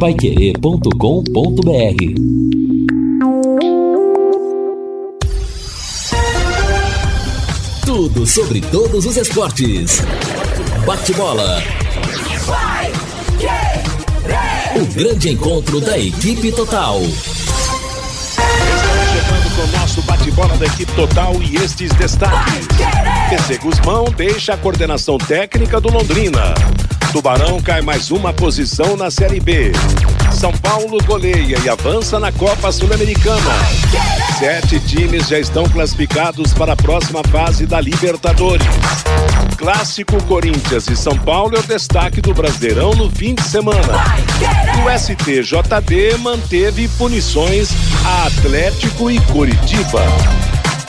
paiquerê.com.br Tudo sobre todos os esportes. Bate-bola. O grande encontro da equipe total. Estamos chegando com o nosso bate-bola da equipe total e estes destaques. PC Guzmão deixa a coordenação técnica do Londrina. Tubarão cai mais uma posição na Série B. São Paulo goleia e avança na Copa Sul-Americana. Sete times já estão classificados para a próxima fase da Libertadores. Clássico Corinthians e São Paulo é o destaque do Brasileirão no fim de semana. O STJD manteve punições a Atlético e Curitiba.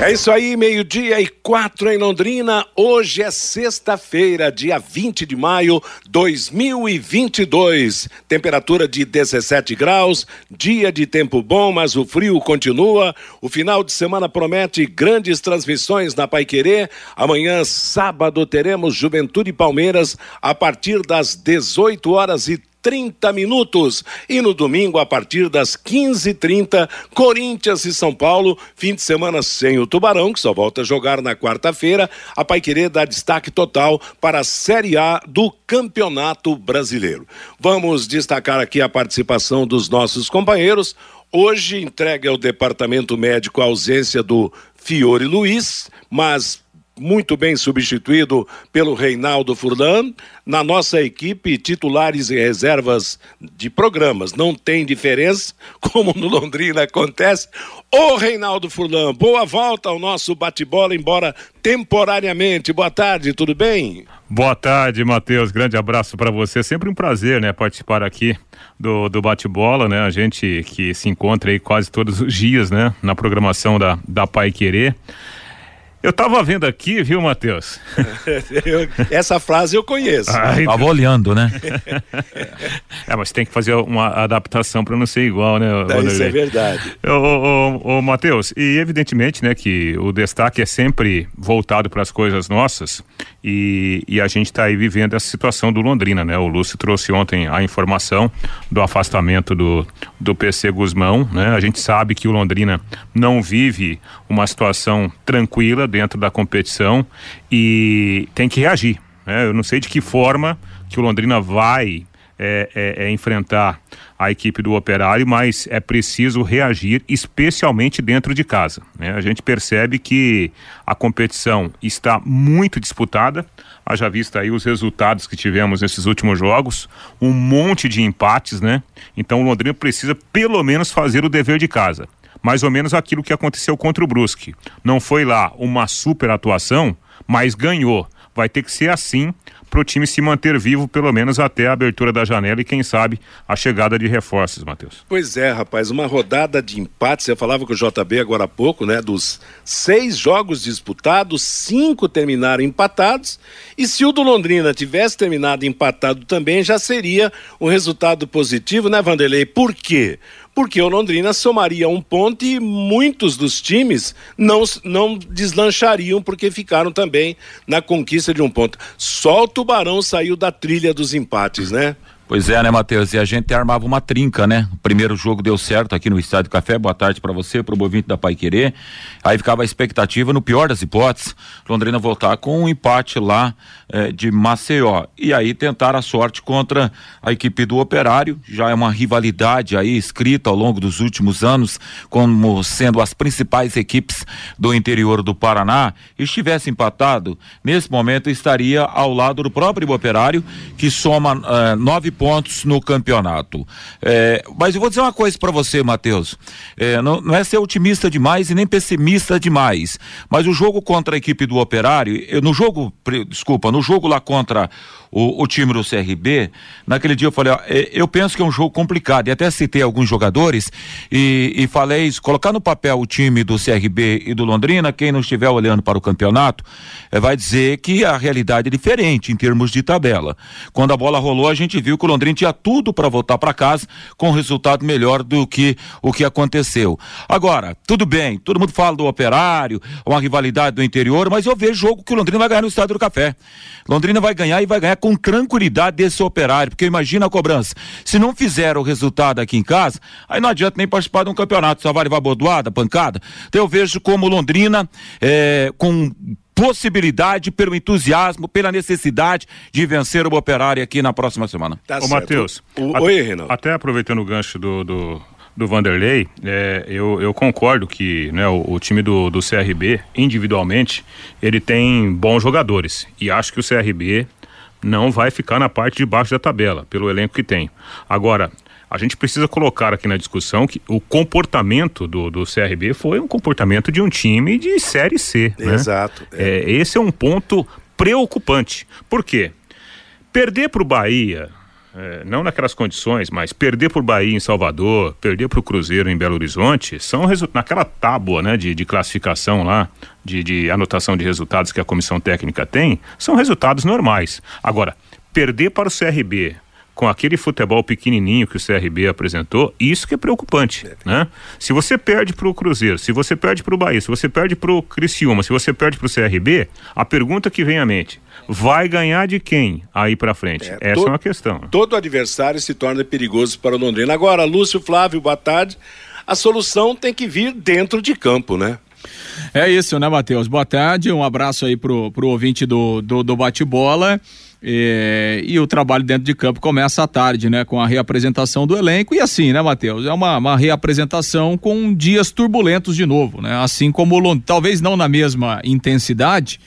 É isso aí, meio-dia e quatro em Londrina. Hoje é sexta-feira, dia 20 de maio 2022. Temperatura de 17 graus, dia de tempo bom, mas o frio continua. O final de semana promete grandes transmissões na Pai Querer. Amanhã, sábado, teremos Juventude Palmeiras a partir das 18 horas e 30 minutos. E no domingo, a partir das 15h30, Corinthians e São Paulo. Fim de semana sem o Tubarão, que só volta a jogar na quarta-feira. A Paiquerê dá destaque total para a Série A do Campeonato Brasileiro. Vamos destacar aqui a participação dos nossos companheiros. Hoje entregue ao departamento médico a ausência do Fiore Luiz, mas muito bem substituído pelo Reinaldo Furlan. Na nossa equipe, titulares e reservas de programas. Não tem diferença, como no Londrina acontece. Ô Reinaldo Furlan, boa volta ao nosso bate-bola, embora temporariamente. Boa tarde, tudo bem? Boa tarde, Matheus. Grande abraço para você. Sempre um prazer, né, participar aqui do, do bate-bola, né? A gente que se encontra aí quase todos os dias, né, na programação da, da Pai Querer. Eu tava vendo aqui, viu, Matheus? Essa frase eu conheço. Ai, tava olhando, né? é, mas tem que fazer uma adaptação para não ser igual, né? Isso é verdade. Ô, ô, ô, Matheus, e evidentemente, né, que o destaque é sempre voltado para as coisas nossas e, e a gente está aí vivendo essa situação do Londrina, né? O Lúcio trouxe ontem a informação do afastamento do, do PC Guzmão, né? A gente sabe que o Londrina não vive uma situação tranquila dentro da competição e tem que reagir. Né? Eu não sei de que forma que o Londrina vai é, é, é enfrentar a equipe do Operário, mas é preciso reagir, especialmente dentro de casa. Né? A gente percebe que a competição está muito disputada, haja vista aí os resultados que tivemos nesses últimos jogos, um monte de empates, né? Então o Londrina precisa pelo menos fazer o dever de casa mais ou menos aquilo que aconteceu contra o Brusque. Não foi lá uma super atuação, mas ganhou. Vai ter que ser assim para o time se manter vivo, pelo menos até a abertura da janela e, quem sabe, a chegada de reforços, Matheus. Pois é, rapaz, uma rodada de empate. Você falava com o JB agora há pouco, né? Dos seis jogos disputados, cinco terminaram empatados. E se o do Londrina tivesse terminado empatado também, já seria um resultado positivo, né, Vanderlei? Por quê? Porque o Londrina somaria um ponto e muitos dos times não, não deslanchariam porque ficaram também na conquista de um ponto. Só o Tubarão saiu da trilha dos empates, né? Pois é, né, Matheus? E a gente armava uma trinca, né? O primeiro jogo deu certo aqui no Estádio Café. Boa tarde para você, pro Bovinte da Pai Querer. Aí ficava a expectativa, no pior das hipóteses, Londrina voltar com um empate lá eh, de Maceió. E aí tentar a sorte contra a equipe do Operário. Já é uma rivalidade aí escrita ao longo dos últimos anos, como sendo as principais equipes do interior do Paraná. E estivesse empatado, nesse momento estaria ao lado do próprio Operário, que soma eh, nove pontos no campeonato. É, mas eu vou dizer uma coisa para você, Matheus. É, não, não, é ser otimista demais e nem pessimista demais. Mas o jogo contra a equipe do Operário, eu, no jogo, desculpa, no jogo lá contra o, o, time do CRB, naquele dia eu falei, ó, é, eu penso que é um jogo complicado. E até citei alguns jogadores e, e falei, colocar no papel o time do CRB e do Londrina, quem não estiver olhando para o campeonato, é, vai dizer que a realidade é diferente em termos de tabela. Quando a bola rolou, a gente viu que Londrina tinha tudo para voltar para casa com resultado melhor do que o que aconteceu. Agora, tudo bem, todo mundo fala do operário, uma rivalidade do interior, mas eu vejo jogo que o Londrina vai ganhar no Estádio do Café. Londrina vai ganhar e vai ganhar com tranquilidade desse operário, porque imagina a cobrança. Se não fizer o resultado aqui em casa, aí não adianta nem participar de um campeonato, só vai levar bordoada, pancada. Então eu vejo como Londrina, é, com possibilidade, pelo entusiasmo, pela necessidade de vencer o operário aqui na próxima semana. Tá Ô, Matheus. Oi, Renan. Até aproveitando o gancho do, do do Vanderlei, é, eu, eu, concordo que né, o, o, time do, do CRB, individualmente, ele tem bons jogadores. E acho que o CRB não vai ficar na parte de baixo da tabela, pelo elenco que tem. Agora, a gente precisa colocar aqui na discussão que o comportamento do, do CRB foi um comportamento de um time de Série C. Né? Exato. É. É, esse é um ponto preocupante. Por quê? Perder para o Bahia é, não naquelas condições, mas perder por Bahia em Salvador, perder para o Cruzeiro em Belo Horizonte, são naquela tábua né, de, de classificação lá, de, de anotação de resultados que a comissão técnica tem, são resultados normais. Agora, perder para o CRB com aquele futebol pequenininho que o CRB apresentou, isso que é preocupante, é. né? Se você perde para o Cruzeiro, se você perde para o Bahia, se você perde para o Criciúma, se você perde para o CRB, a pergunta que vem à mente, vai ganhar de quem aí para frente? É, Essa é uma questão. Todo adversário se torna perigoso para o Londrina. Agora, Lúcio Flávio, boa tarde. A solução tem que vir dentro de campo, né? É isso, né, Matheus? Boa tarde, um abraço aí pro, pro ouvinte do, do, do bate-bola. É, e o trabalho dentro de campo começa à tarde, né? Com a reapresentação do elenco. E assim, né, Matheus? É uma, uma reapresentação com dias turbulentos de novo, né? Assim como talvez não na mesma intensidade,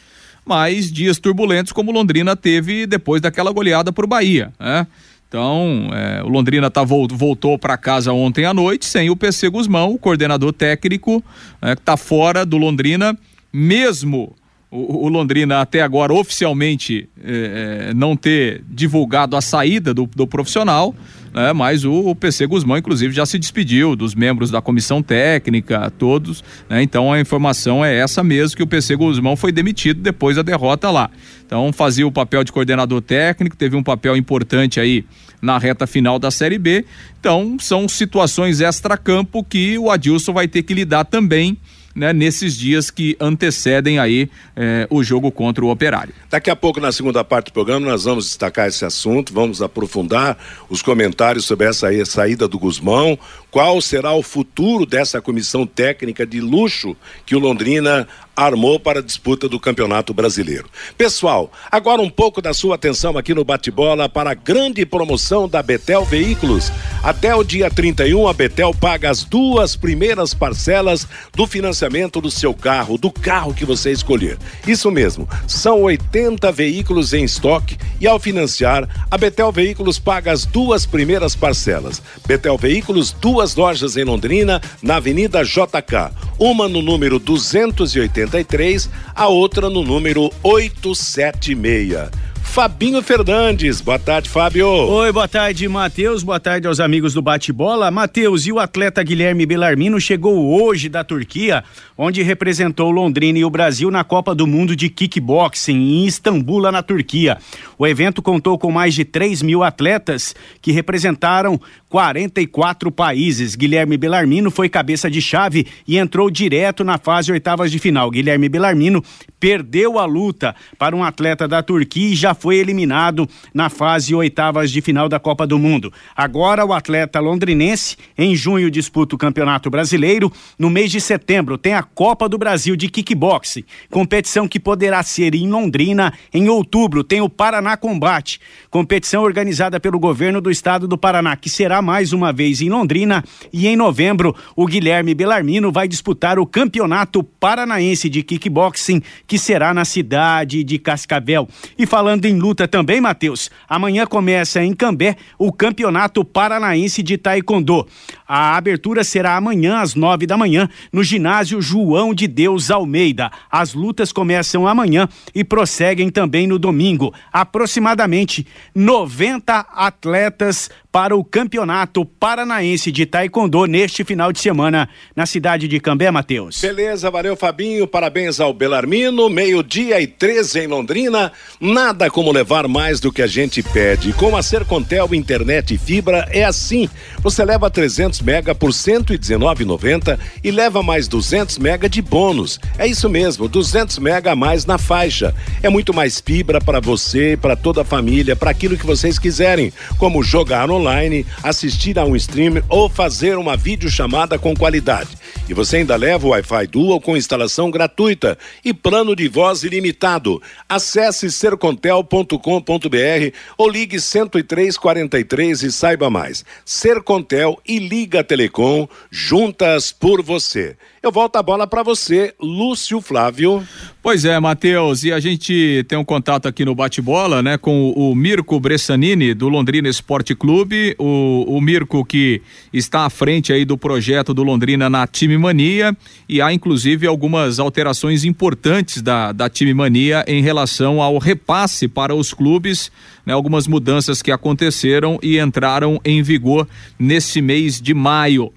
mas dias turbulentos como Londrina teve depois daquela goleada por Bahia, né? Então, é, o Londrina tá, voltou para casa ontem à noite sem o PC Guzmão, o coordenador técnico, né, que está fora do Londrina, mesmo o, o Londrina até agora oficialmente é, é, não ter divulgado a saída do, do profissional, né, mas o, o, PC Guzmão, inclusive, já se despediu dos membros da comissão técnica, todos. Né, então a informação é essa mesmo: que o PC Guzmão foi demitido depois da derrota lá. Então fazia o papel de coordenador técnico, teve um papel importante aí na reta final da Série B. Então são situações extra-campo que o Adilson vai ter que lidar também né, nesses dias que antecedem aí eh, o jogo contra o Operário. Daqui a pouco, na segunda parte do programa, nós vamos destacar esse assunto, vamos aprofundar os comentários sobre essa saída do Guzmão, qual será o futuro dessa comissão técnica de luxo que o Londrina armou para a disputa do Campeonato Brasileiro. Pessoal, agora um pouco da sua atenção aqui no bate-bola para a grande promoção da Betel Veículos. Até o dia 31, a Betel paga as duas primeiras parcelas do financiamento do seu carro, do carro que você escolher. Isso mesmo, são 80 veículos em estoque e ao financiar, a Betel Veículos paga as duas primeiras parcelas. Betel Veículos, duas lojas em Londrina, na Avenida JK, uma no número 280 83, a outra no número 876. Fabinho Fernandes. Boa tarde, Fábio. Oi, boa tarde, Matheus. Boa tarde aos amigos do Bate-Bola. Matheus, e o atleta Guilherme Belarmino chegou hoje da Turquia, onde representou Londrina e o Brasil na Copa do Mundo de Kickboxing em Istambul, na Turquia. O evento contou com mais de 3 mil atletas que representaram 44 países. Guilherme Belarmino foi cabeça de chave e entrou direto na fase oitavas de final. Guilherme Belarmino perdeu a luta para um atleta da Turquia e já foi eliminado na fase oitavas de final da Copa do Mundo. Agora o atleta londrinense, em junho, disputa o Campeonato Brasileiro. No mês de setembro tem a Copa do Brasil de Kickboxing, competição que poderá ser em Londrina em outubro. Tem o Paraná Combate, competição organizada pelo governo do estado do Paraná, que será mais uma vez em Londrina. E em novembro, o Guilherme Belarmino vai disputar o Campeonato Paranaense de Kickboxing, que será na cidade de Cascavel. E falando em luta também, Matheus, amanhã começa em Cambé o Campeonato Paranaense de Taekwondo. A abertura será amanhã às nove da manhã no ginásio João de Deus Almeida. As lutas começam amanhã e prosseguem também no domingo. Aproximadamente 90 atletas para o Campeonato Paranaense de Taekwondo neste final de semana na cidade de Cambé, Matheus. Beleza, valeu Fabinho, parabéns ao Belarmino, meio-dia e 13 em Londrina, nada como levar mais do que a gente pede. Com a Sercontel Internet e Fibra é assim, você leva 300 mega por 119,90 e leva mais 200 mega de bônus. É isso mesmo, 200 mega a mais na faixa. É muito mais fibra para você, para toda a família, para aquilo que vocês quiserem, como jogar online online, assistir a um stream ou fazer uma videochamada com qualidade. E você ainda leva o Wi-Fi Dual com instalação gratuita e plano de voz ilimitado. Acesse sercontel.com.br ou ligue 10343 e saiba mais. Sercontel e Liga Telecom juntas por você. Eu volto a bola para você, Lúcio Flávio. Pois é, Matheus, e a gente tem um contato aqui no bate-bola, né, com o Mirko Bressanini do Londrina Esporte Clube, o, o Mirko que está à frente aí do projeto do Londrina na Time Mania e há inclusive algumas alterações importantes da, da Time Mania em relação ao repasse para os clubes, né, algumas mudanças que aconteceram e entraram em vigor nesse mês de maio.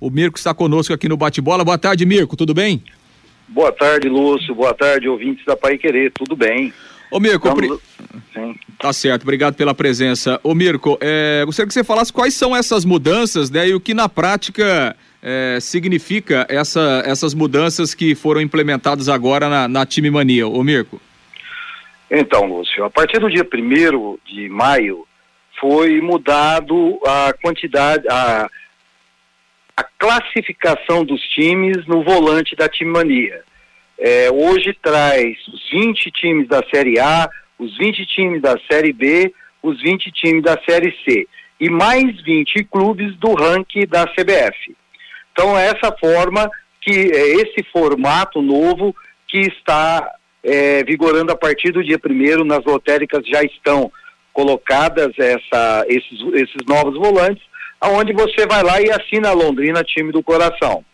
O Mirko está conosco aqui no Bate-Bola. Boa tarde, Mirko, tudo bem? Boa tarde, Lúcio. Boa tarde, ouvintes da Pai Querer. Tudo bem? Ô, Mirko. Sim. tá certo, obrigado pela presença. Ô, Mirko, é, gostaria que você falasse quais são essas mudanças, né, e o que na prática é, significa essa, essas mudanças que foram implementadas agora na, na Time Mania, ô Mirko? Então, Lúcio, a partir do dia 1 de maio foi mudado a quantidade, a a classificação dos times no volante da Time Mania. É, hoje traz os 20 times da Série A, os 20 times da Série B, os 20 times da Série C e mais 20 clubes do ranking da CBF. Então é essa forma que é esse formato novo que está é, vigorando a partir do dia primeiro nas lotéricas já estão colocadas essa, esses, esses novos volantes aonde você vai lá e assina a Londrina time do coração.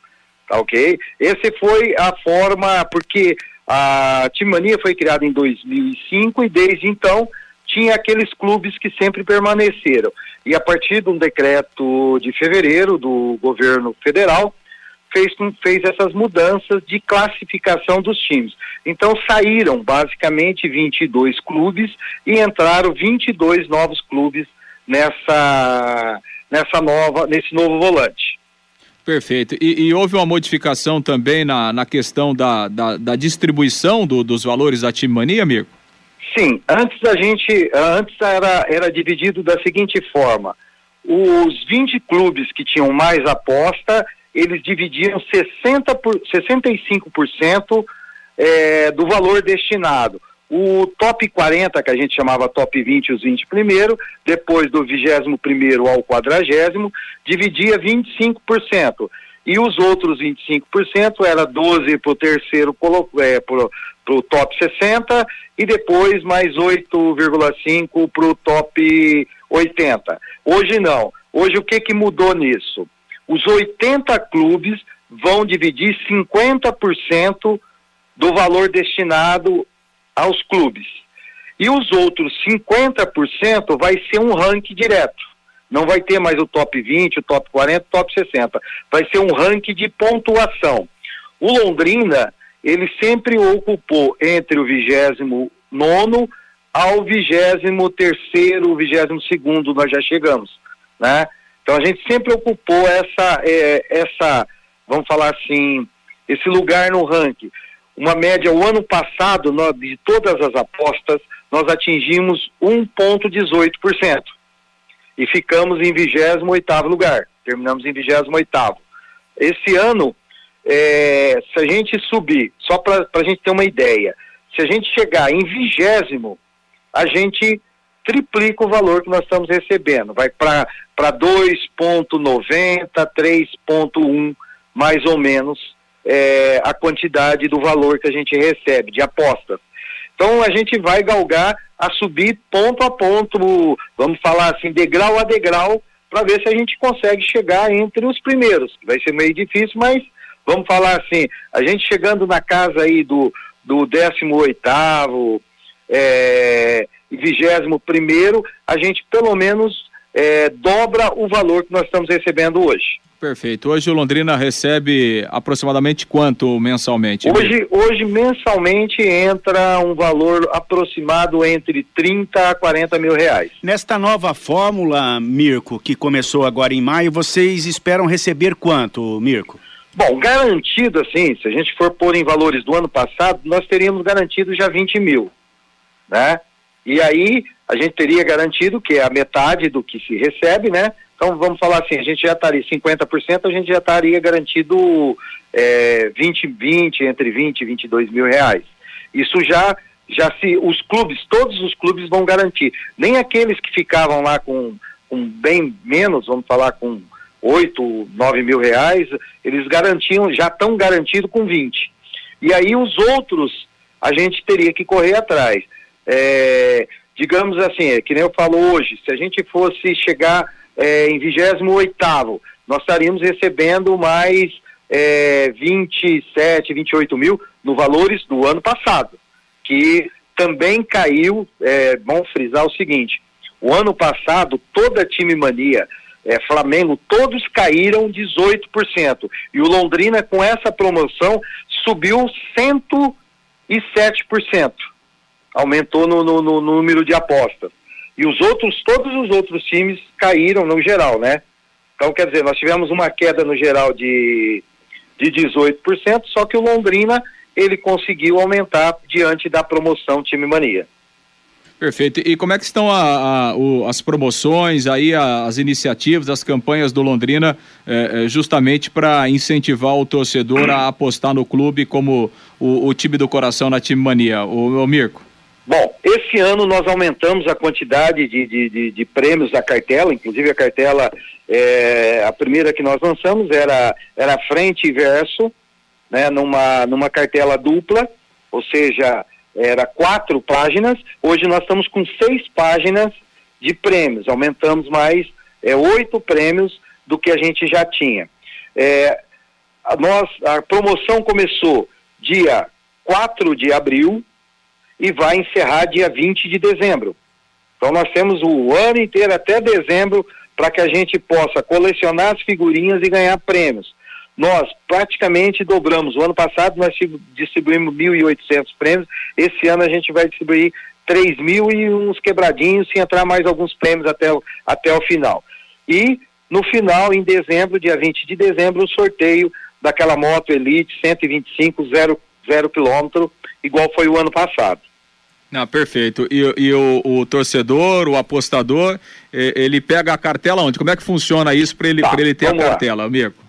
Tá ok? Esse foi a forma, porque a Timania foi criada em 2005 e desde então tinha aqueles clubes que sempre permaneceram. E a partir de um decreto de fevereiro do governo federal, fez, fez essas mudanças de classificação dos times. Então saíram basicamente 22 clubes e entraram 22 novos clubes nessa nessa nova, nesse novo volante. Perfeito. E, e, houve uma modificação também na, na questão da, da, da distribuição do, dos valores da Time Mania, Mirko? Sim, antes a gente, antes era, era dividido da seguinte forma, os 20 clubes que tinham mais aposta, eles dividiam 60 por, 65% é, do valor destinado. O top 40, que a gente chamava top 20, os 20 primeiro, depois do 21 primeiro ao 40, dividia 25%. E os outros 25% era 12 para o terceiro, é, para o top 60, e depois mais 8,5 para o top 80. Hoje não. Hoje o que, que mudou nisso? Os 80 clubes vão dividir 50% do valor destinado aos clubes. E os outros 50% vai ser um ranking direto. Não vai ter mais o top 20, o top 40, o top 60. Vai ser um ranking de pontuação. O Londrina, ele sempre ocupou entre o 29 ao 23º, 22 nós já chegamos, né? Então a gente sempre ocupou essa, é, essa, vamos falar assim, esse lugar no ranking. Uma média, o ano passado, nós, de todas as apostas, nós atingimos 1,18% e ficamos em 28 lugar, terminamos em 28 Esse ano, é, se a gente subir, só para a gente ter uma ideia, se a gente chegar em vigésimo, a gente triplica o valor que nós estamos recebendo. Vai para 2,90, 3,1 mais ou menos é, a quantidade do valor que a gente recebe de apostas. Então a gente vai galgar a subir ponto a ponto, vamos falar assim, degrau a degrau, para ver se a gente consegue chegar entre os primeiros. Vai ser meio difícil, mas vamos falar assim, a gente chegando na casa aí do, do 18 oitavo, é, e 21 primeiro, a gente pelo menos é, dobra o valor que nós estamos recebendo hoje. Perfeito. Hoje o Londrina recebe aproximadamente quanto mensalmente? Hoje, hoje mensalmente entra um valor aproximado entre 30 a 40 mil reais. Nesta nova fórmula, Mirko, que começou agora em maio, vocês esperam receber quanto, Mirko? Bom, garantido assim, se a gente for pôr em valores do ano passado, nós teríamos garantido já 20 mil, né? E aí a gente teria garantido que é a metade do que se recebe, né? Então vamos falar assim, a gente já estaria 50%, a gente já estaria garantido é, 20, 20, entre 20 e 22 mil reais. Isso já, já se, os clubes, todos os clubes vão garantir. Nem aqueles que ficavam lá com, com bem menos, vamos falar com 8, 9 mil reais, eles garantiam, já estão garantidos com 20. E aí os outros a gente teria que correr atrás. É, digamos assim, é, que nem eu falo hoje, se a gente fosse chegar é, em 28 nós estaríamos recebendo mais é, 27, 28 mil no valores do ano passado, que também caiu, é, vamos frisar o seguinte, o ano passado toda a time mania, é, Flamengo, todos caíram 18%, e o Londrina com essa promoção subiu 107%, aumentou no, no, no número de apostas. E os outros, todos os outros times caíram no geral, né? Então, quer dizer, nós tivemos uma queda no geral de, de 18%, só que o Londrina, ele conseguiu aumentar diante da promoção Time Mania. Perfeito. E como é que estão a, a, o, as promoções, aí as iniciativas, as campanhas do Londrina, é, é, justamente para incentivar o torcedor a apostar no clube como o, o time do coração na Time Mania? O, o Mirko? Bom, esse ano nós aumentamos a quantidade de, de, de, de prêmios da cartela, inclusive a cartela, é, a primeira que nós lançamos era, era frente e verso, né, numa, numa cartela dupla, ou seja, era quatro páginas, hoje nós estamos com seis páginas de prêmios, aumentamos mais é, oito prêmios do que a gente já tinha. É, a, nós, a promoção começou dia 4 de abril, e vai encerrar dia 20 de dezembro. Então nós temos o ano inteiro até dezembro para que a gente possa colecionar as figurinhas e ganhar prêmios. Nós praticamente dobramos. O ano passado nós distribuímos 1.800 prêmios. Esse ano a gente vai distribuir 3 mil e uns quebradinhos, sem entrar mais alguns prêmios até o, até o final. E no final, em dezembro, dia 20 de dezembro, o sorteio daquela moto Elite 125 zero, zero quilômetro igual foi o ano passado. Não, perfeito. E, e o, o, torcedor, o apostador, ele pega a cartela onde? Como é que funciona isso para ele, tá, ele ter a cartela, amigo?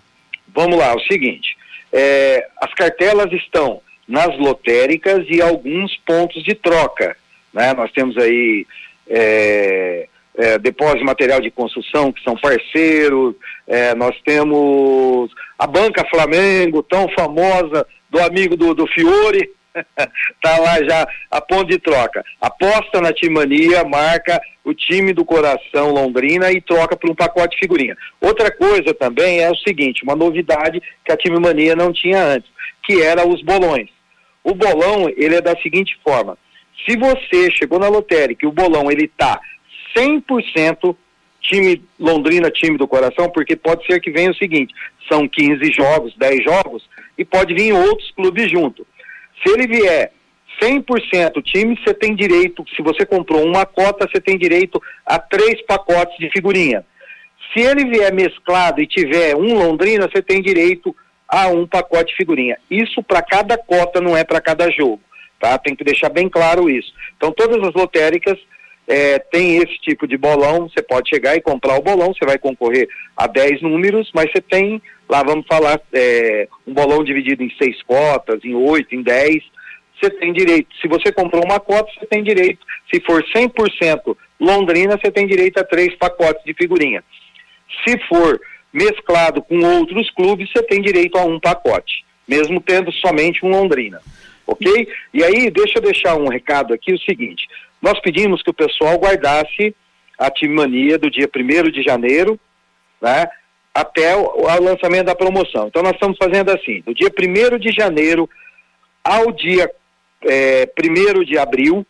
Vamos lá, é o seguinte: é, as cartelas estão nas lotéricas e alguns pontos de troca. Né? Nós temos aí é, é, depósito de material de construção, que são parceiros, é, nós temos a Banca Flamengo, tão famosa, do amigo do, do Fiore, tá lá já a ponto de troca. Aposta na Timania, marca o time do coração Londrina e troca por um pacote de figurinha. Outra coisa também é o seguinte, uma novidade que a Time Mania não tinha antes, que era os bolões. O bolão, ele é da seguinte forma, se você chegou na lotérica e o bolão ele tá 100% time Londrina, time do coração, porque pode ser que venha o seguinte, são 15 jogos, 10 jogos, e pode vir outros clubes junto. Se ele vier 100% time, você tem direito, se você comprou uma cota, você tem direito a três pacotes de figurinha. Se ele vier mesclado e tiver um Londrina, você tem direito a um pacote de figurinha. Isso para cada cota, não é para cada jogo, tá? Tem que deixar bem claro isso. Então todas as lotéricas é, tem esse tipo de bolão, você pode chegar e comprar o bolão, você vai concorrer a 10 números, mas você tem, lá vamos falar, é, um bolão dividido em seis cotas, em oito, em 10, você tem direito. Se você comprou uma cota, você tem direito. Se for 100% Londrina, você tem direito a três pacotes de figurinha. Se for mesclado com outros clubes, você tem direito a um pacote, mesmo tendo somente um Londrina. Ok? E aí, deixa eu deixar um recado aqui: o seguinte, nós pedimos que o pessoal guardasse a Timania do dia 1 de janeiro, né? Até o, o, lançamento da promoção. Então, nós estamos fazendo assim: do dia 1 de janeiro ao dia é, 1 de abril,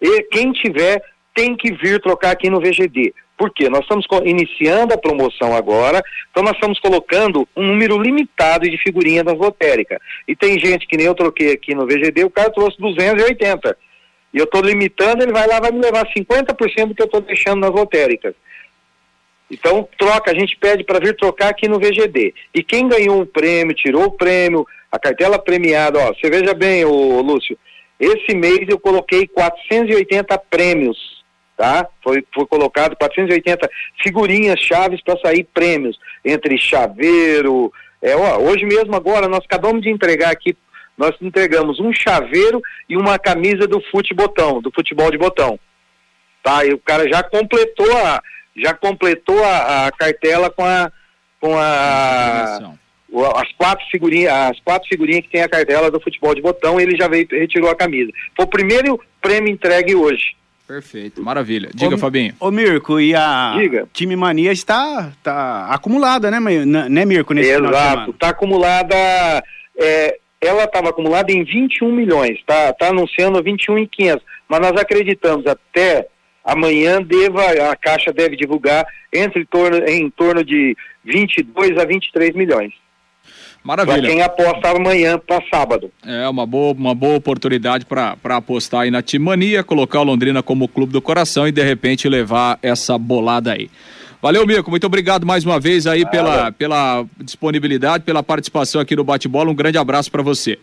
e quem tiver tem que vir trocar aqui no VGD. Por quê? Nós estamos iniciando a promoção agora, então nós estamos colocando um número limitado de figurinhas das lotéricas. E tem gente que nem eu troquei aqui no VGD, o cara trouxe 280. E eu estou limitando, ele vai lá, vai me levar 50% do que eu estou deixando nas lotéricas. Então, troca, a gente pede para vir trocar aqui no VGD. E quem ganhou um prêmio, tirou o prêmio, a cartela premiada, ó, você veja bem, ô, Lúcio, esse mês eu coloquei 480 prêmios, tá? Foi, foi colocado 480 figurinhas chaves para sair prêmios, entre chaveiro, é, ó, hoje mesmo agora nós acabamos de entregar aqui, nós entregamos um chaveiro e uma camisa do futebotão, do futebol de botão. Tá? E o cara já completou a já completou a, a cartela com a com a as quatro figurinhas, as quatro figurinhas que tem a cartela do futebol de botão, ele já veio retirou a camisa. Foi o primeiro prêmio entregue hoje. Perfeito, maravilha. Diga, ô, Fabinho. Ô, Mirko, e a Diga. time mania está tá acumulada, né, né Mirko, nesse Exato, está acumulada, é, ela estava acumulada em 21 milhões, tá, tá anunciando 21 e 500, mas nós acreditamos até amanhã deva, a Caixa deve divulgar entre torno, em torno de 22 a 23 milhões. Maravilha. Pra quem aposta amanhã para sábado. É uma boa, uma boa oportunidade para apostar aí na Timania, colocar o Londrina como clube do coração e de repente levar essa bolada aí. Valeu, Mico. Muito obrigado mais uma vez aí pela, pela disponibilidade, pela participação aqui no Bate-Bola. Um grande abraço para você.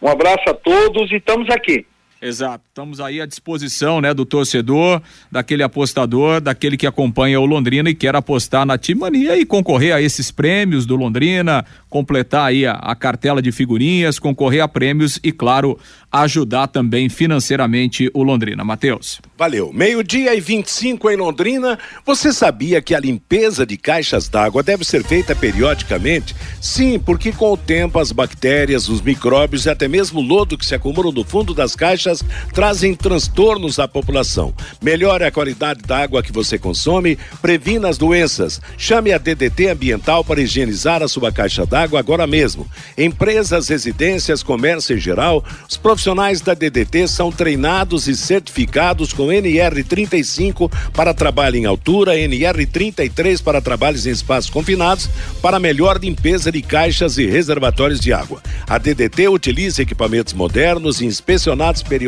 Um abraço a todos e estamos aqui. Exato. Estamos aí à disposição, né, do torcedor, daquele apostador, daquele que acompanha o Londrina e quer apostar na Timania e concorrer a esses prêmios do Londrina, completar aí a, a cartela de figurinhas, concorrer a prêmios e, claro, ajudar também financeiramente o Londrina. Matheus. Valeu. Meio-dia e 25 em Londrina. Você sabia que a limpeza de caixas d'água deve ser feita periodicamente? Sim, porque com o tempo as bactérias, os micróbios e até mesmo o lodo que se acumulam no fundo das caixas trazem transtornos à população. Melhore a qualidade da água que você consome, previna as doenças. Chame a DDT Ambiental para higienizar a sua caixa d'água agora mesmo. Empresas, residências, comércio em geral, os profissionais da DDT são treinados e certificados com NR35 para trabalho em altura, NR33 para trabalhos em espaços confinados, para melhor limpeza de caixas e reservatórios de água. A DDT utiliza equipamentos modernos e inspecionados periodicamente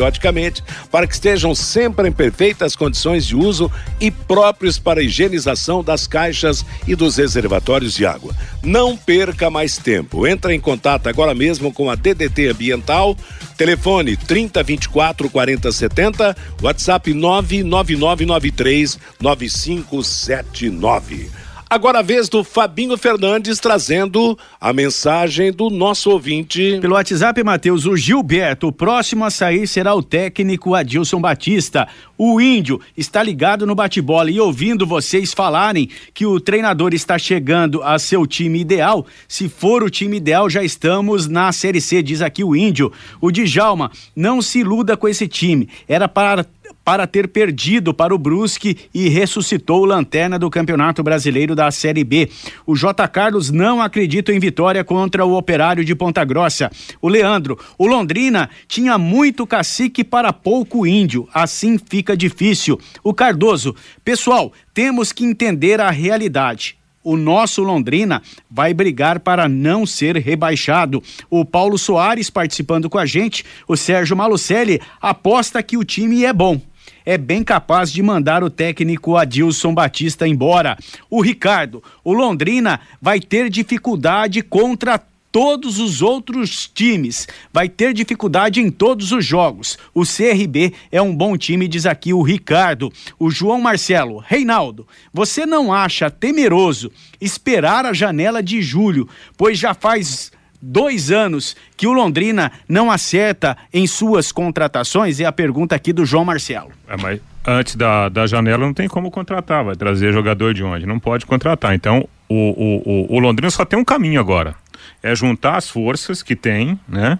para que estejam sempre em perfeitas condições de uso e próprios para a higienização das caixas e dos reservatórios de água. Não perca mais tempo. Entre em contato agora mesmo com a DDT Ambiental Telefone 3024 4070, WhatsApp 99993 9579. Agora a vez do Fabinho Fernandes trazendo a mensagem do nosso ouvinte. Pelo WhatsApp, Matheus, o Gilberto, o próximo a sair será o técnico Adilson Batista. O índio está ligado no bate-bola e ouvindo vocês falarem que o treinador está chegando a seu time ideal. Se for o time ideal, já estamos na Série C, diz aqui o índio. O Djalma, não se iluda com esse time. Era para para ter perdido para o Brusque e ressuscitou lanterna do Campeonato Brasileiro da Série B. O J. Carlos não acredita em vitória contra o Operário de Ponta Grossa. O Leandro, o Londrina tinha muito cacique para pouco índio, assim fica difícil. O Cardoso, pessoal, temos que entender a realidade o nosso Londrina vai brigar para não ser rebaixado. O Paulo Soares participando com a gente, o Sérgio Malucelli aposta que o time é bom é bem capaz de mandar o técnico Adilson Batista embora. O Ricardo, o Londrina vai ter dificuldade contra todos os outros times. Vai ter dificuldade em todos os jogos. O CRB é um bom time, diz aqui o Ricardo. O João Marcelo, Reinaldo, você não acha temeroso esperar a janela de julho, pois já faz dois anos que o Londrina não acerta em suas contratações? É a pergunta aqui do João Marcelo. É, mas antes da, da janela não tem como contratar, vai trazer jogador de onde? Não pode contratar. Então, o, o, o, o Londrina só tem um caminho agora é juntar as forças que tem, né?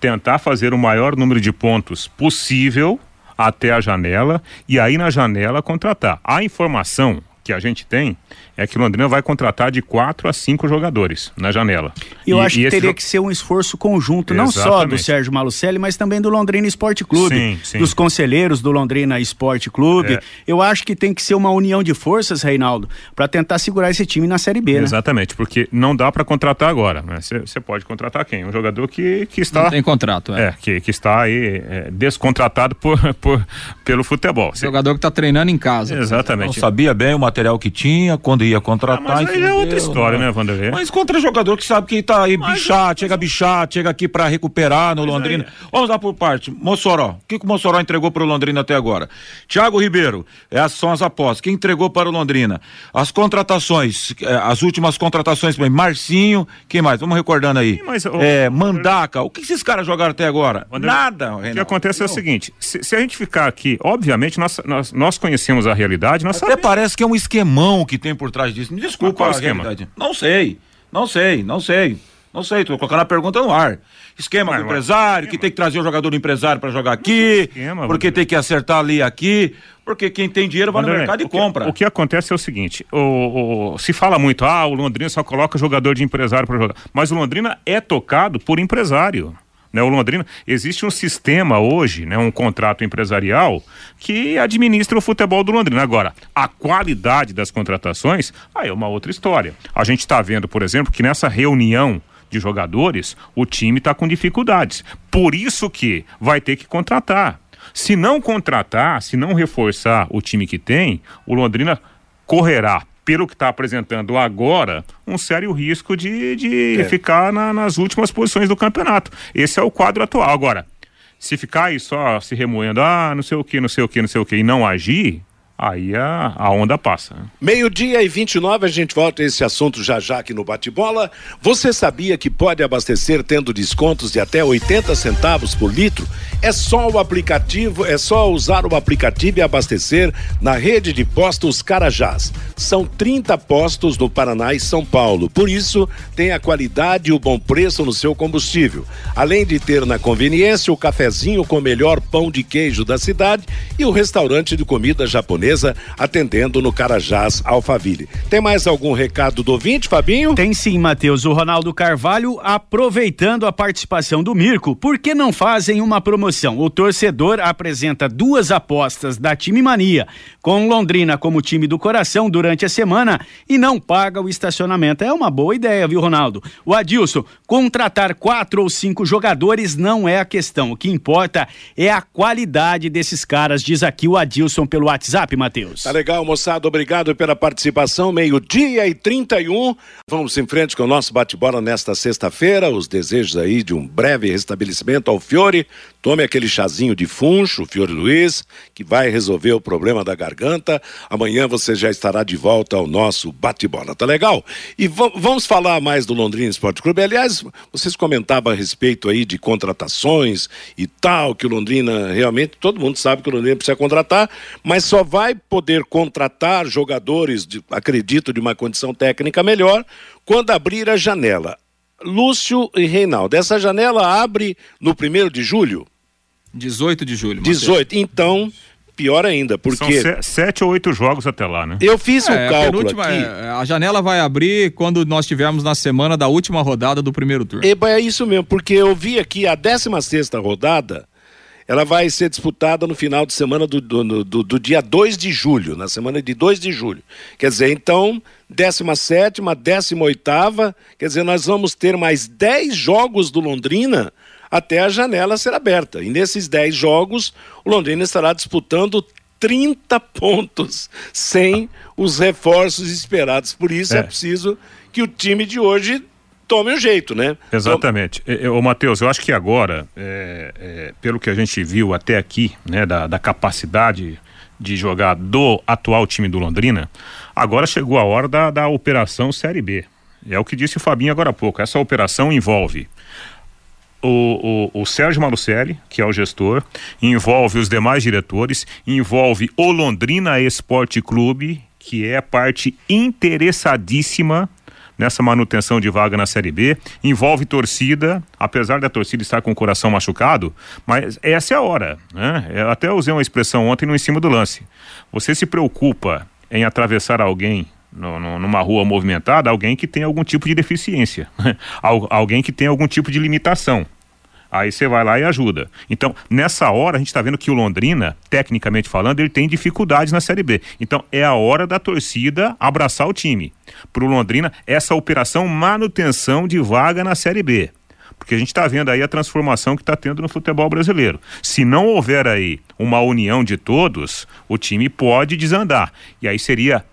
Tentar fazer o maior número de pontos possível até a janela e aí na janela contratar. A informação que a gente tem é que o Londrina vai contratar de quatro a cinco jogadores na janela. Eu e, acho e que teria jo... que ser um esforço conjunto, Exatamente. não só do Sérgio Malucelli, mas também do Londrina Esporte Clube, sim, sim. dos conselheiros do Londrina Esporte Clube. É. Eu acho que tem que ser uma união de forças, Reinaldo, para tentar segurar esse time na Série B. Né? Exatamente, porque não dá para contratar agora. Você né? pode contratar quem? Um jogador que, que está. Não tem contrato, é. é que, que está aí é, descontratado por, por, pelo futebol. Jogador que está treinando em casa. Exatamente. Não sabia bem o material que tinha, quando contratar. Ah, mas aí é outra história, né, Vanderlei? Mas contra jogador que sabe que tá aí bichado, chega bichado, chega aqui para recuperar no mas Londrina. Aí... Vamos lá por parte. Mossoró. O que, que o Mossoró entregou para o Londrina até agora? Thiago Ribeiro. Essas são as apostas. Quem entregou para o Londrina? As contratações, eh, as últimas contratações também. Marcinho, quem mais? Vamos recordando aí. Mas, é, Mandaca. O que esses caras jogaram até agora? Vanderlei, Nada. Reinaldo. O que acontece é o seguinte: se, se, a gente ficar aqui, obviamente, nós, nós, nós conhecemos a realidade. Nós até sabemos. parece que é um esquemão que tem por trás disso. Me desculpa qual a esquema? Realidade. Não sei, não sei, não sei. Não sei, tô colocando a pergunta no ar. Esquema mas, do empresário, esquema. que tem que trazer o jogador do empresário para jogar aqui, esquema, porque tem que acertar ali aqui, porque quem tem dinheiro vai no mercado e compra. O que acontece é o seguinte, o, o, se fala muito, ah, o Londrina só coloca jogador de empresário para jogar, mas o Londrina é tocado por empresário. Né, o Londrina, existe um sistema hoje, né, um contrato empresarial que administra o futebol do Londrina. Agora, a qualidade das contratações, aí é uma outra história. A gente está vendo, por exemplo, que nessa reunião de jogadores, o time está com dificuldades. Por isso que vai ter que contratar. Se não contratar, se não reforçar o time que tem, o Londrina correrá pelo que está apresentando agora, um sério risco de, de é. ficar na, nas últimas posições do campeonato. Esse é o quadro atual. Agora, se ficar aí só se remoendo, ah, não sei o que, não sei o que, não sei o que, e não agir, aí a, a onda passa. Né? Meio-dia e 29, a gente volta a esse assunto já já aqui no Bate-Bola. Você sabia que pode abastecer tendo descontos de até 80 centavos por litro? É só o aplicativo, é só usar o aplicativo e abastecer na rede de postos Carajás. São 30 postos no Paraná e São Paulo. Por isso, tem a qualidade e o bom preço no seu combustível. Além de ter na conveniência o cafezinho com o melhor pão de queijo da cidade e o restaurante de comida japonesa atendendo no Carajás Alphaville. Tem mais algum recado do ouvinte, Fabinho? Tem sim, Matheus. O Ronaldo Carvalho aproveitando a participação do Mirko, por que não fazem uma promoção promoção. O torcedor apresenta duas apostas da Time Mania, com Londrina como time do coração durante a semana e não paga o estacionamento. É uma boa ideia, viu, Ronaldo? O Adilson, contratar quatro ou cinco jogadores não é a questão. O que importa é a qualidade desses caras, diz aqui o Adilson pelo WhatsApp, Matheus. Tá legal, moçada. Obrigado pela participação. Meio-dia e 31. Vamos em frente com o nosso bate-bola nesta sexta-feira. Os desejos aí de um breve restabelecimento ao Fiore. Tome aquele chazinho de funcho, Fiore Luiz, que vai resolver o problema da garganta. Amanhã você já estará de volta ao nosso bate-bola, tá legal? E vamos falar mais do Londrina Esporte Clube. Aliás, vocês comentavam a respeito aí de contratações e tal, que o Londrina realmente, todo mundo sabe que o Londrina precisa contratar, mas só vai poder contratar jogadores, de, acredito, de uma condição técnica melhor, quando abrir a janela. Lúcio e Reinaldo, essa janela abre no primeiro de julho? 18 de julho. 18. Então, pior ainda, porque. São sete ou oito jogos até lá, né? Eu fiz o é, um cálculo aqui. É, a janela vai abrir quando nós tivermos na semana da última rodada do primeiro turno. É, é isso mesmo, porque eu vi aqui a 16 sexta rodada, ela vai ser disputada no final de semana do, do, do, do dia 2 de julho, na semana de 2 de julho. Quer dizer, então, 17 18 quer dizer, nós vamos ter mais 10 jogos do Londrina até a janela ser aberta. E nesses 10 jogos, o Londrina estará disputando 30 pontos sem os reforços esperados. Por isso é, é preciso que o time de hoje tome um jeito, né? Exatamente. Ô, Matheus, eu acho que agora, é, é, pelo que a gente viu até aqui, né, da, da capacidade de jogar do atual time do Londrina, agora chegou a hora da, da operação Série B. É o que disse o Fabinho agora há pouco. Essa operação envolve o, o, o, Sérgio Malucelli, que é o gestor, envolve os demais diretores, envolve o Londrina Esporte Clube, que é parte interessadíssima nessa manutenção de vaga na Série B, envolve torcida, apesar da torcida estar com o coração machucado, mas essa é a hora, né? Eu até usei uma expressão ontem no em cima do lance. Você se preocupa em atravessar alguém no, no, numa rua movimentada, alguém que tem algum tipo de deficiência, alguém que tem algum tipo de limitação. Aí você vai lá e ajuda. Então, nessa hora, a gente está vendo que o Londrina, tecnicamente falando, ele tem dificuldades na Série B. Então, é a hora da torcida abraçar o time. Para o Londrina, essa operação manutenção de vaga na Série B. Porque a gente está vendo aí a transformação que está tendo no futebol brasileiro. Se não houver aí uma união de todos, o time pode desandar. E aí seria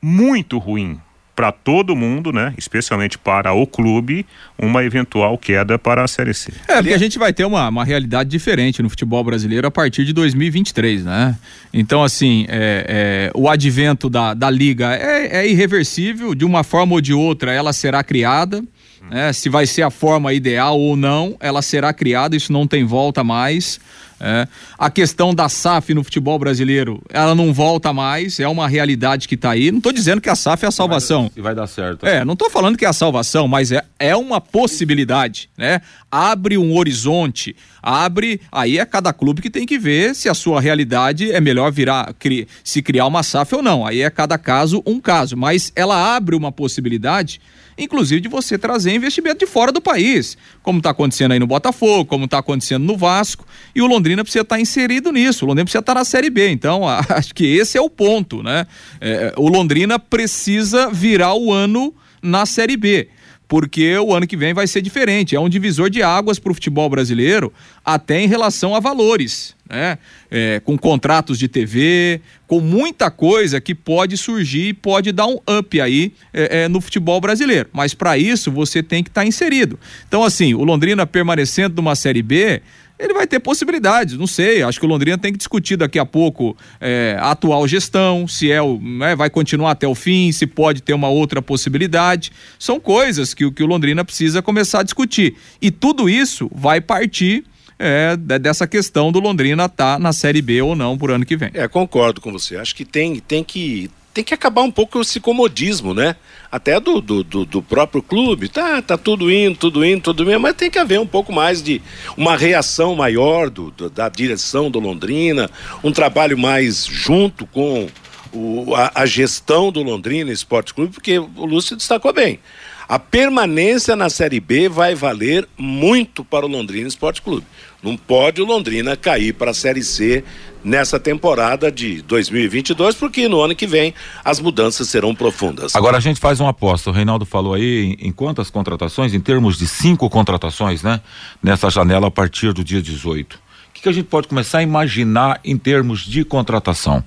muito ruim para todo mundo, né? Especialmente para o clube, uma eventual queda para a Série C. É, porque a gente vai ter uma, uma realidade diferente no futebol brasileiro a partir de 2023, né? Então, assim, é, é, o advento da, da liga é, é irreversível, de uma forma ou de outra ela será criada. Né? Se vai ser a forma ideal ou não, ela será criada, isso não tem volta mais. É. A questão da SAF no futebol brasileiro, ela não volta mais, é uma realidade que está aí. Não estou dizendo que a SAF é a salvação. Se vai, dar certo. É, não estou falando que é a salvação, mas é, é uma possibilidade, né? Abre um horizonte, abre. Aí é cada clube que tem que ver se a sua realidade é melhor virar, cri, se criar uma SAF ou não. Aí é cada caso um caso, mas ela abre uma possibilidade inclusive de você trazer investimento de fora do país, como está acontecendo aí no Botafogo, como está acontecendo no Vasco, e o Londrina precisa estar tá inserido nisso, o Londrina precisa estar tá na Série B, então acho que esse é o ponto, né? É, o Londrina precisa virar o ano na Série B porque o ano que vem vai ser diferente. É um divisor de águas para o futebol brasileiro, até em relação a valores, né? É, com contratos de TV, com muita coisa que pode surgir e pode dar um up aí é, é, no futebol brasileiro. Mas para isso você tem que estar tá inserido. Então, assim, o Londrina permanecendo numa Série B ele vai ter possibilidades, não sei, acho que o Londrina tem que discutir daqui a pouco é, a atual gestão, se é né, vai continuar até o fim, se pode ter uma outra possibilidade, são coisas que, que o Londrina precisa começar a discutir, e tudo isso vai partir é, dessa questão do Londrina estar tá na Série B ou não por ano que vem. É, concordo com você. Acho que tem, tem que tem que acabar um pouco esse comodismo, né? Até do, do, do, do, próprio clube. Tá, tá tudo indo, tudo indo, tudo indo, mas tem que haver um pouco mais de uma reação maior do, do da direção do Londrina, um trabalho mais junto com o, a, a, gestão do Londrina Esporte Clube, porque o Lúcio destacou bem. A permanência na Série B vai valer muito para o Londrina Esporte Clube. Não pode o Londrina cair para a Série C nessa temporada de 2022, porque no ano que vem as mudanças serão profundas. Agora a gente faz uma aposta. O Reinaldo falou aí em, em quantas contratações? Em termos de cinco contratações, né? Nessa janela a partir do dia 18. O que, que a gente pode começar a imaginar em termos de contratação?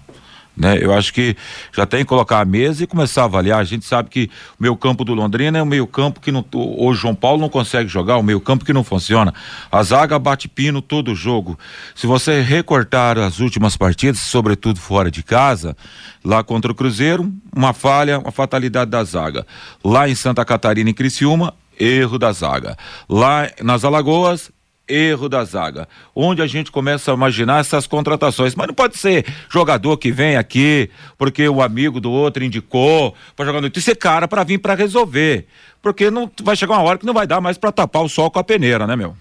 Né? Eu acho que já tem que colocar a mesa e começar a avaliar. A gente sabe que o meio campo do Londrina é o meio campo que não, o João Paulo não consegue jogar, o meio campo que não funciona. A zaga bate pino todo jogo. Se você recortar as últimas partidas, sobretudo fora de casa, lá contra o Cruzeiro, uma falha, uma fatalidade da zaga. Lá em Santa Catarina e Criciúma, erro da zaga. Lá nas Alagoas, erro da zaga. Onde a gente começa a imaginar essas contratações. Mas não pode ser jogador que vem aqui porque o amigo do outro indicou para jogar no Isso é cara para vir para resolver. Porque não vai chegar uma hora que não vai dar mais para tapar o sol com a peneira, né, meu?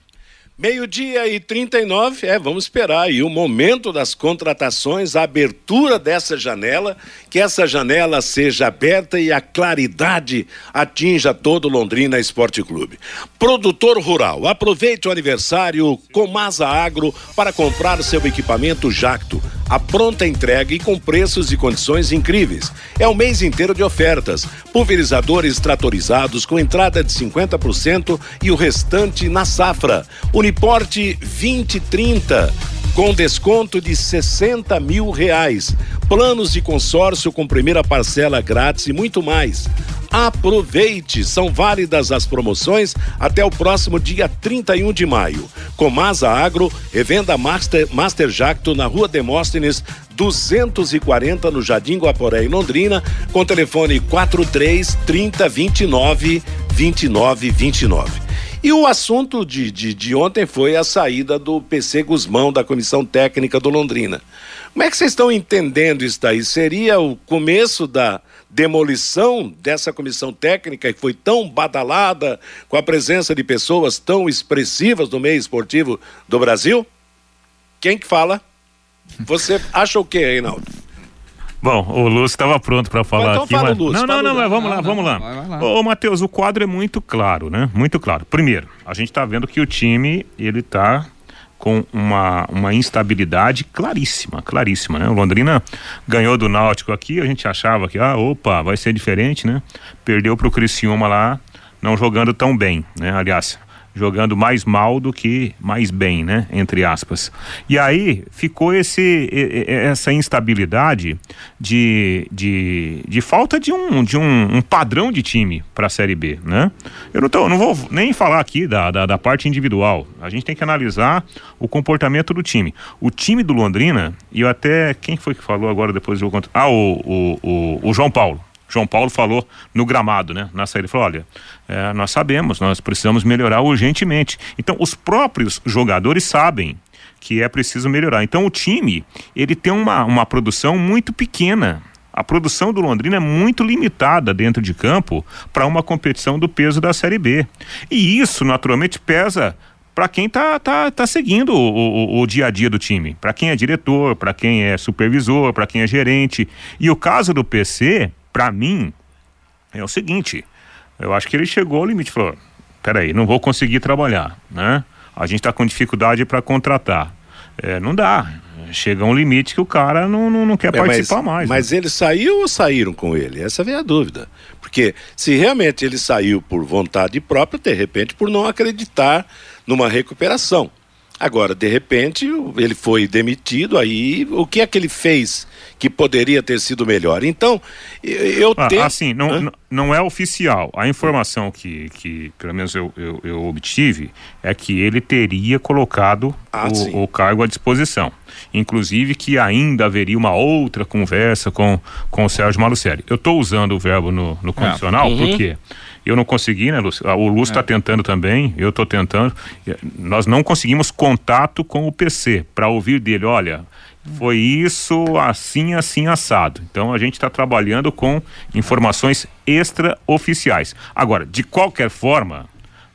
Meio-dia e 39, é, vamos esperar aí o momento das contratações, a abertura dessa janela, que essa janela seja aberta e a claridade atinja todo Londrina Esporte Clube. Produtor rural, aproveite o aniversário Comasa Agro para comprar seu equipamento Jacto a pronta entrega e com preços e condições incríveis. É o mês inteiro de ofertas. Pulverizadores tratorizados com entrada de 50% e o restante na safra. Uniporte 2030 com desconto de 60 mil reais, planos de consórcio com primeira parcela grátis e muito mais. Aproveite, são válidas as promoções até o próximo dia 31 de maio. Comasa Agro, revenda Master, Master Jacto na Rua Demóstenes 240 no Jardim Guaporé em Londrina, com telefone 43 30 29 29 29. E o assunto de, de, de ontem foi a saída do PC Guzmão da Comissão Técnica do Londrina. Como é que vocês estão entendendo isso daí? Seria o começo da demolição dessa comissão técnica que foi tão badalada, com a presença de pessoas tão expressivas no meio esportivo do Brasil? Quem que fala? Você acha o quê, Reinaldo? Bom, o Lúcio estava pronto para falar então aqui. Fala, mas... Lúcio, não, não, não, mas vamos lá, vamos lá. Vai, vai lá. Ô, Matheus, o quadro é muito claro, né? Muito claro. Primeiro, a gente está vendo que o time, ele tá com uma, uma instabilidade claríssima, claríssima, né? O Londrina ganhou do Náutico aqui, a gente achava que, ah, opa, vai ser diferente, né? Perdeu para o Criciúma lá, não jogando tão bem, né? Aliás, jogando mais mal do que mais bem, né? Entre aspas. E aí ficou esse, essa instabilidade de, de, de falta de um, de um, um padrão de time para a Série B, né? Eu não, tô, não vou nem falar aqui da, da, da, parte individual. A gente tem que analisar o comportamento do time. O time do Londrina, e eu até. Quem foi que falou agora depois do jogo? Ah, o, o, o, o João Paulo. João Paulo falou no gramado, né? Na saída, ele falou: olha, é, nós sabemos, nós precisamos melhorar urgentemente. Então, os próprios jogadores sabem que é preciso melhorar. Então, o time, ele tem uma, uma produção muito pequena. A produção do Londrina é muito limitada dentro de campo para uma competição do peso da Série B. E isso, naturalmente, pesa para quem tá, tá, tá seguindo o, o, o, dia a dia do time, para quem é diretor, para quem é supervisor, para quem é gerente. E o caso do PC, para mim, é o seguinte: eu acho que ele chegou ao limite, falou: peraí, não vou conseguir trabalhar, né? A gente está com dificuldade para contratar. É, não dá. Chega um limite que o cara não, não, não quer é, participar mas, mais. Mas né? ele saiu ou saíram com ele? Essa é a dúvida. Porque se realmente ele saiu por vontade própria, de repente por não acreditar numa recuperação. Agora, de repente, ele foi demitido, aí o que é que ele fez que poderia ter sido melhor? Então, eu ah, tenho. Assim, não, não é oficial. A informação que, que pelo menos eu, eu, eu obtive, é que ele teria colocado ah, o, o, cargo à disposição. Inclusive que ainda haveria uma outra conversa com, com o Sérgio Malucelli. Eu estou usando o verbo no, no condicional, é. uhum. porque eu não consegui, né, Lúcio? O Lúcio está é. tentando também, eu estou tentando. Nós não conseguimos contato com o PC para ouvir dele, olha, foi isso, assim, assim, assado. Então a gente está trabalhando com informações extraoficiais. Agora, de qualquer forma,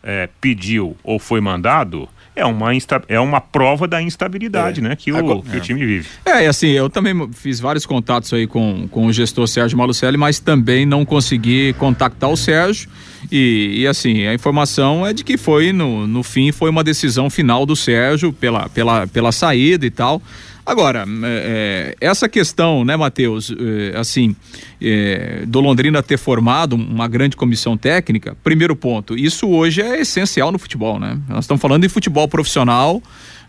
é, pediu ou foi mandado, é uma, insta, é uma prova da instabilidade, é. né, que, o, que é. o time vive. É, e assim, eu também fiz vários contatos aí com, com o gestor Sérgio Malucelli, mas também não consegui contactar o Sérgio. E, e, assim, a informação é de que foi, no, no fim, foi uma decisão final do Sérgio pela, pela, pela saída e tal. Agora, é, é, essa questão, né, Matheus, é, assim, é, do Londrina ter formado uma grande comissão técnica, primeiro ponto, isso hoje é essencial no futebol, né? Nós estamos falando em futebol profissional,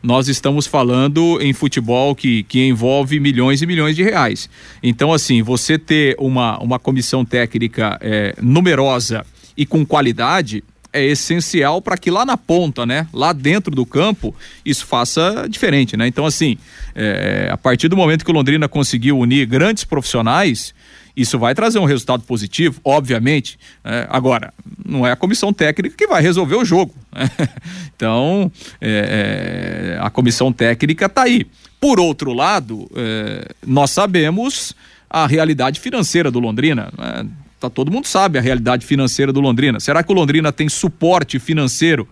nós estamos falando em futebol que, que envolve milhões e milhões de reais. Então, assim, você ter uma, uma comissão técnica é, numerosa e com qualidade, é essencial para que lá na ponta, né, lá dentro do campo, isso faça diferente, né? Então, assim, é, a partir do momento que o Londrina conseguiu unir grandes profissionais, isso vai trazer um resultado positivo, obviamente. É, agora, não é a comissão técnica que vai resolver o jogo. Né? Então, é, é, a comissão técnica está aí. Por outro lado, é, nós sabemos a realidade financeira do Londrina. Né? Tá, todo mundo sabe a realidade financeira do Londrina. Será que o Londrina tem suporte financeiro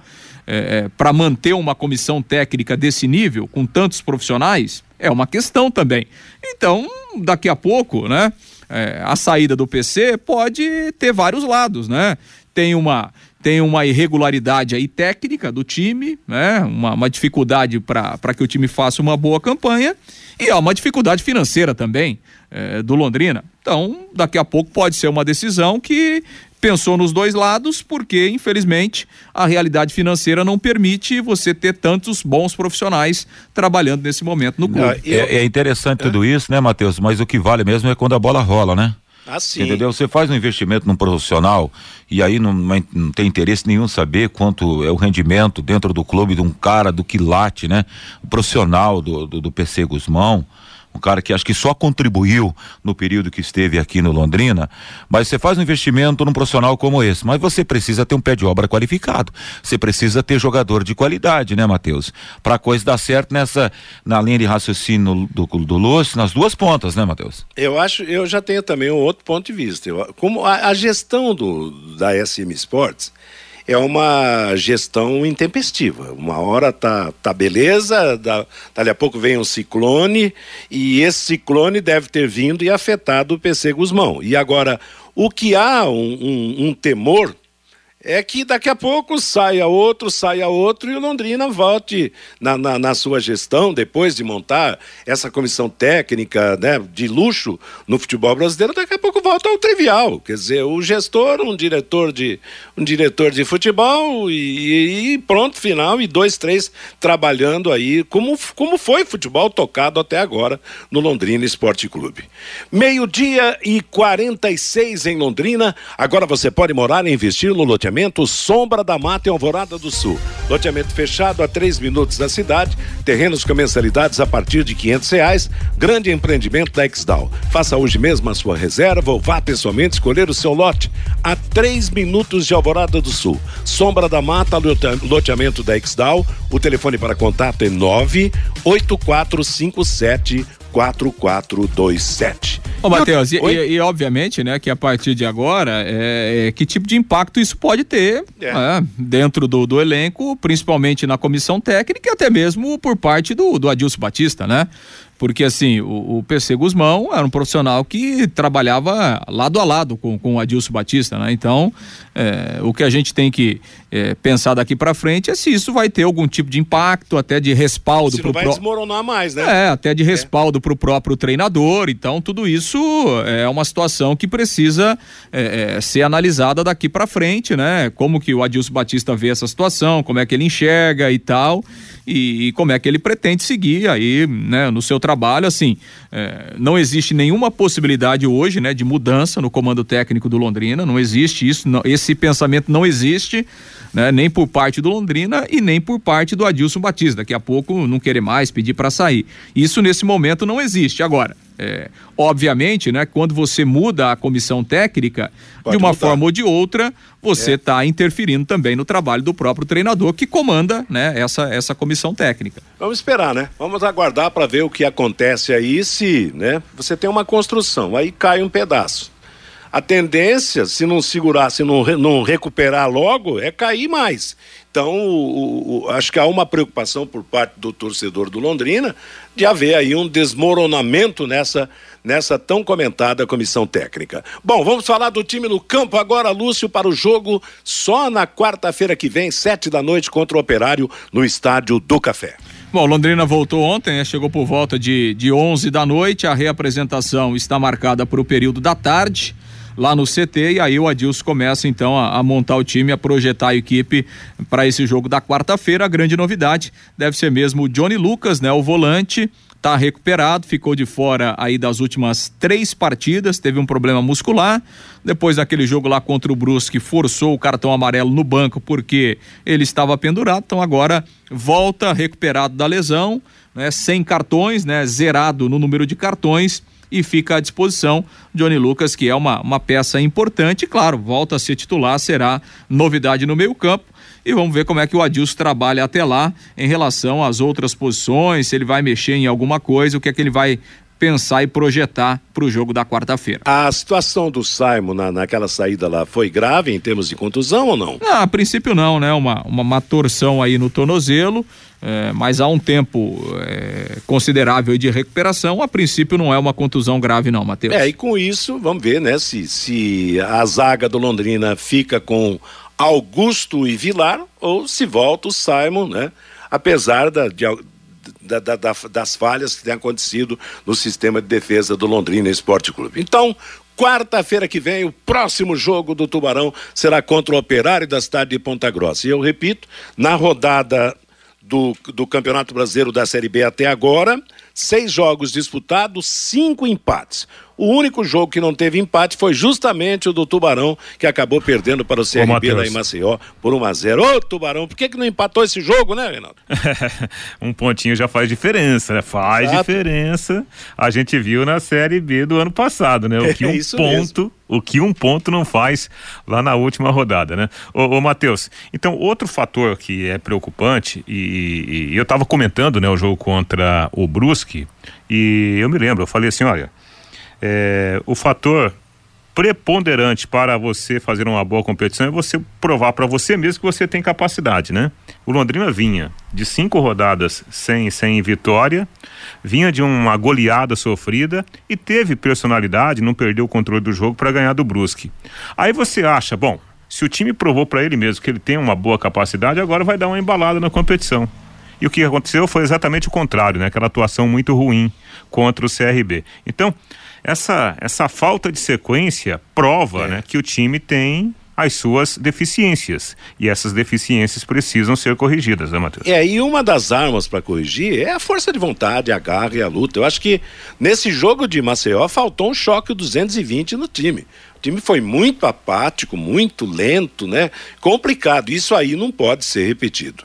é, é para manter uma comissão técnica desse nível, com tantos profissionais? É uma questão também. Então, daqui a pouco, né? É, a saída do PC pode ter vários lados, né? Tem uma tem uma irregularidade aí técnica do time, né? Uma, uma dificuldade para que o time faça uma boa campanha e há uma dificuldade financeira também é, do Londrina. Então, daqui a pouco pode ser uma decisão que pensou nos dois lados, porque, infelizmente, a realidade financeira não permite você ter tantos bons profissionais trabalhando nesse momento no clube. É, é interessante tudo isso, né, Matheus? Mas o que vale mesmo é quando a bola rola, né? Assim. Entendeu? Você faz um investimento num profissional e aí não, não, tem interesse nenhum saber quanto é o rendimento dentro do clube de um cara do quilate, né? O profissional do, do, do PC Guzmão um cara que acho que só contribuiu no período que esteve aqui no Londrina, mas você faz um investimento num profissional como esse, mas você precisa ter um pé de obra qualificado, você precisa ter jogador de qualidade, né, Matheus? Para a coisa dar certo nessa, na linha de raciocínio do, do, Lúcio, nas duas pontas, né, Matheus? Eu acho, eu já tenho também um outro ponto de vista, eu, como a, a gestão do, da SM Sports, é uma gestão intempestiva. Uma hora tá, tá beleza, da, dali a pouco vem um ciclone, e esse ciclone deve ter vindo e afetado o PC Guzmão. E agora, o que há um, um, um temor é que daqui a pouco saia outro, saia outro e o Londrina volte na, na, na, sua gestão, depois de montar essa comissão técnica né, de luxo no futebol brasileiro, daqui a pouco volta ao trivial. Quer dizer, o gestor, um diretor de, um diretor de futebol e, e pronto, final, e dois, três trabalhando aí, como, como foi futebol tocado até agora no Londrina Esporte Clube. Meio-dia e 46 em Londrina, agora você pode morar e investir no loteamento loteamento Sombra da Mata em Alvorada do Sul. Loteamento fechado a três minutos da cidade, terrenos com mensalidades a partir de quinhentos reais, grande empreendimento da Exdal. Faça hoje mesmo a sua reserva ou vá pessoalmente escolher o seu lote a três minutos de Alvorada do Sul. Sombra da Mata, loteamento da Exdal. O telefone para contato é nove oito quatro cinco sete 4427. Ô, Matheus, e, e, e, obviamente, né, que a partir de agora, é, é que tipo de impacto isso pode ter é. né, dentro do, do elenco, principalmente na comissão técnica e até mesmo por parte do, do Adilson Batista, né? Porque assim, o, o PC Guzmão era um profissional que trabalhava lado a lado com, com o Adilson Batista, né? Então, é, o que a gente tem que é, pensar daqui para frente é se isso vai ter algum tipo de impacto, até de respaldo se pro vai pro... desmoronar mais, né? É, até de é. respaldo é. para o próprio treinador. Então, tudo isso é uma situação que precisa é, é, ser analisada daqui para frente, né? Como que o Adilson Batista vê essa situação, como é que ele enxerga e tal e, e, como é que ele pretende seguir aí, né, no seu trabalho, assim, é, não existe nenhuma possibilidade hoje, né, de mudança no comando técnico do Londrina, não existe isso, não, esse pensamento não existe, né, nem por parte do Londrina e nem por parte do Adilson Batista, daqui a pouco não querer mais, pedir para sair, isso nesse momento não existe, agora, é, obviamente, né, quando você muda a comissão técnica, Pode de uma mudar. forma ou de outra, você está é. interferindo também no trabalho do próprio treinador que comanda né, essa, essa comissão técnica. Vamos esperar, né? Vamos aguardar para ver o que acontece aí se né, você tem uma construção, aí cai um pedaço. A tendência, se não segurar, se não, não recuperar logo, é cair mais. Então, o, o, acho que há uma preocupação por parte do torcedor do Londrina de haver aí um desmoronamento nessa, nessa tão comentada comissão técnica. Bom, vamos falar do time no campo agora, Lúcio, para o jogo só na quarta-feira que vem, sete da noite, contra o Operário, no Estádio do Café. Bom, Londrina voltou ontem, né? chegou por volta de, de 11 da noite. A reapresentação está marcada para o período da tarde lá no CT e aí o Adilson começa então a, a montar o time, a projetar a equipe para esse jogo da quarta-feira. A grande novidade deve ser mesmo o Johnny Lucas, né? O volante tá recuperado, ficou de fora aí das últimas três partidas, teve um problema muscular. Depois daquele jogo lá contra o Brusque, forçou o cartão amarelo no banco porque ele estava pendurado. Então agora volta recuperado da lesão, né? Sem cartões, né? Zerado no número de cartões e fica à disposição Johnny Lucas, que é uma, uma peça importante, claro, volta a ser titular, será novidade no meio campo. E vamos ver como é que o Adilson trabalha até lá em relação às outras posições, se ele vai mexer em alguma coisa, o que é que ele vai pensar e projetar para o jogo da quarta-feira. A situação do Simon na, naquela saída lá foi grave em termos de contusão ou não? Ah, a princípio não, né? Uma, uma, uma torção aí no tornozelo é, mas há um tempo é, considerável de recuperação. A princípio não é uma contusão grave, não, Matheus. É, e com isso, vamos ver, né, se, se a zaga do Londrina fica com Augusto e Vilar ou se volta o Simon, né? Apesar da, de, da, da, das falhas que têm acontecido no sistema de defesa do Londrina Esporte Clube. Então, Quarta-feira que vem, o próximo jogo do Tubarão será contra o Operário da cidade de Ponta Grossa. E eu repito, na rodada do, do Campeonato Brasileiro da Série B até agora, seis jogos disputados, cinco empates. O único jogo que não teve empate foi justamente o do Tubarão, que acabou perdendo para o CRB lá em Maceió por 1 a 0 Ô, Tubarão, por que, que não empatou esse jogo, né, Reinaldo? um pontinho já faz diferença, né? Faz Exato. diferença. A gente viu na Série B do ano passado, né? O que um é ponto. Mesmo. O que um ponto não faz lá na última rodada, né? Ô, ô Matheus, então outro fator que é preocupante, e, e eu estava comentando, né, o jogo contra o Brusque, e eu me lembro, eu falei assim, olha, é, o fator preponderante para você fazer uma boa competição é você provar para você mesmo que você tem capacidade, né? O Londrina vinha de cinco rodadas sem, sem vitória, vinha de uma goleada sofrida e teve personalidade, não perdeu o controle do jogo para ganhar do Brusque. Aí você acha, bom, se o time provou para ele mesmo que ele tem uma boa capacidade, agora vai dar uma embalada na competição. E o que aconteceu foi exatamente o contrário, né? Aquela atuação muito ruim contra o CRB. Então, essa, essa falta de sequência prova é. né, que o time tem as suas deficiências. E essas deficiências precisam ser corrigidas, né, Matheus? É, e uma das armas para corrigir é a força de vontade, a garra e a luta. Eu acho que nesse jogo de Maceió faltou um choque 220 no time. O time foi muito apático, muito lento, né? Complicado. Isso aí não pode ser repetido.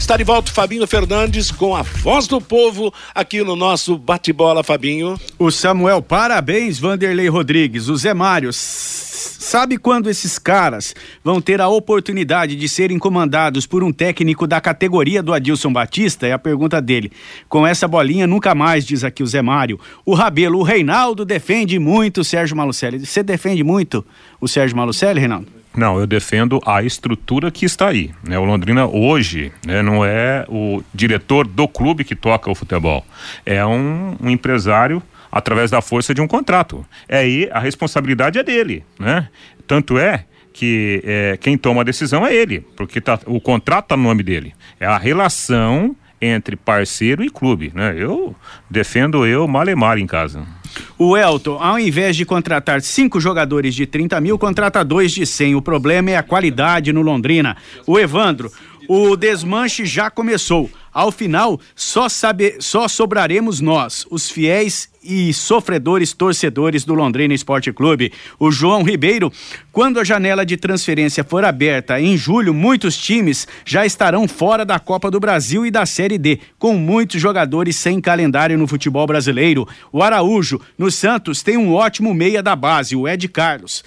Está de volta Fabinho Fernandes com a voz do povo aqui no nosso bate-bola, Fabinho. O Samuel, parabéns, Vanderlei Rodrigues. O Zé Mário, sabe quando esses caras vão ter a oportunidade de serem comandados por um técnico da categoria do Adilson Batista? É a pergunta dele. Com essa bolinha, nunca mais, diz aqui o Zé Mário. O Rabelo, o Reinaldo defende muito o Sérgio Malucelli. Você defende muito o Sérgio Malucelli, Reinaldo? Não, eu defendo a estrutura que está aí. Né? O Londrina hoje né, não é o diretor do clube que toca o futebol. É um, um empresário através da força de um contrato. É aí a responsabilidade é dele, né? Tanto é que é, quem toma a decisão é ele, porque tá, o contrato está no nome dele. É a relação entre parceiro e clube, né? Eu defendo eu malemar em casa. O Elton, ao invés de contratar cinco jogadores de 30 mil, contrata dois de 100. O problema é a qualidade no Londrina. O Evandro, o desmanche já começou. Ao final, só, sabe, só sobraremos nós, os fiéis e sofredores torcedores do Londrina Esporte Clube. O João Ribeiro, quando a janela de transferência for aberta em julho, muitos times já estarão fora da Copa do Brasil e da Série D, com muitos jogadores sem calendário no futebol brasileiro. O Araújo, no Santos, tem um ótimo meia da base, o Ed Carlos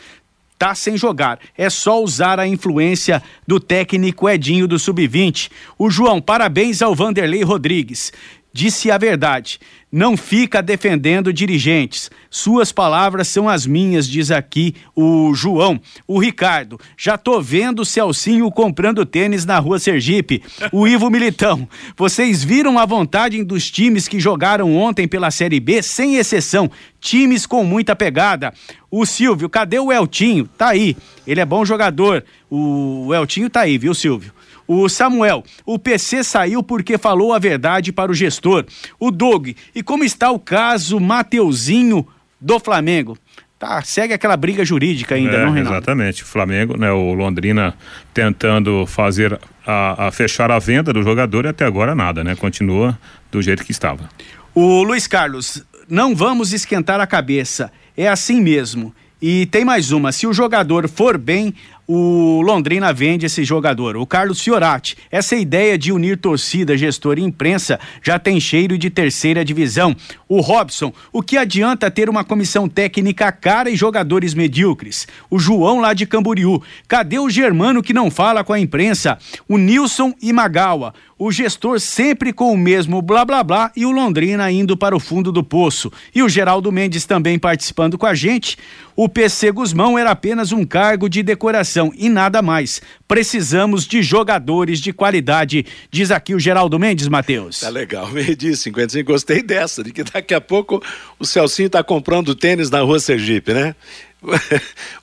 tá sem jogar. É só usar a influência do técnico Edinho do Sub-20. O João, parabéns ao Vanderlei Rodrigues. Disse a verdade. Não fica defendendo dirigentes. Suas palavras são as minhas, diz aqui o João. O Ricardo, já tô vendo o Celcinho comprando tênis na rua Sergipe. O Ivo Militão, vocês viram a vontade dos times que jogaram ontem pela Série B, sem exceção. Times com muita pegada. O Silvio, cadê o Eltinho? Tá aí. Ele é bom jogador. O Eltinho tá aí, viu, Silvio? O Samuel, o PC saiu porque falou a verdade para o gestor. O Doug, e como está o caso Mateuzinho do Flamengo? Tá, segue aquela briga jurídica ainda, é, não, Renato? Exatamente. O Flamengo, né, o Londrina tentando fazer a, a fechar a venda do jogador e até agora nada, né? Continua do jeito que estava. O Luiz Carlos, não vamos esquentar a cabeça. É assim mesmo. E tem mais uma: se o jogador for bem, o Londrina vende esse jogador. O Carlos Fiorati. Essa ideia de unir torcida, gestor e imprensa já tem cheiro de terceira divisão. O Robson. O que adianta ter uma comissão técnica cara e jogadores medíocres? O João lá de Camboriú. Cadê o Germano que não fala com a imprensa? O Nilson e Magawa. O gestor sempre com o mesmo blá blá blá e o Londrina indo para o fundo do poço. E o Geraldo Mendes também participando com a gente. O PC Guzmão era apenas um cargo de decoração e nada mais. Precisamos de jogadores de qualidade, diz aqui o Geraldo Mendes, Matheus. Tá legal, meio dia 55, gostei dessa, de que daqui a pouco o Celcinho tá comprando tênis na rua Sergipe, né?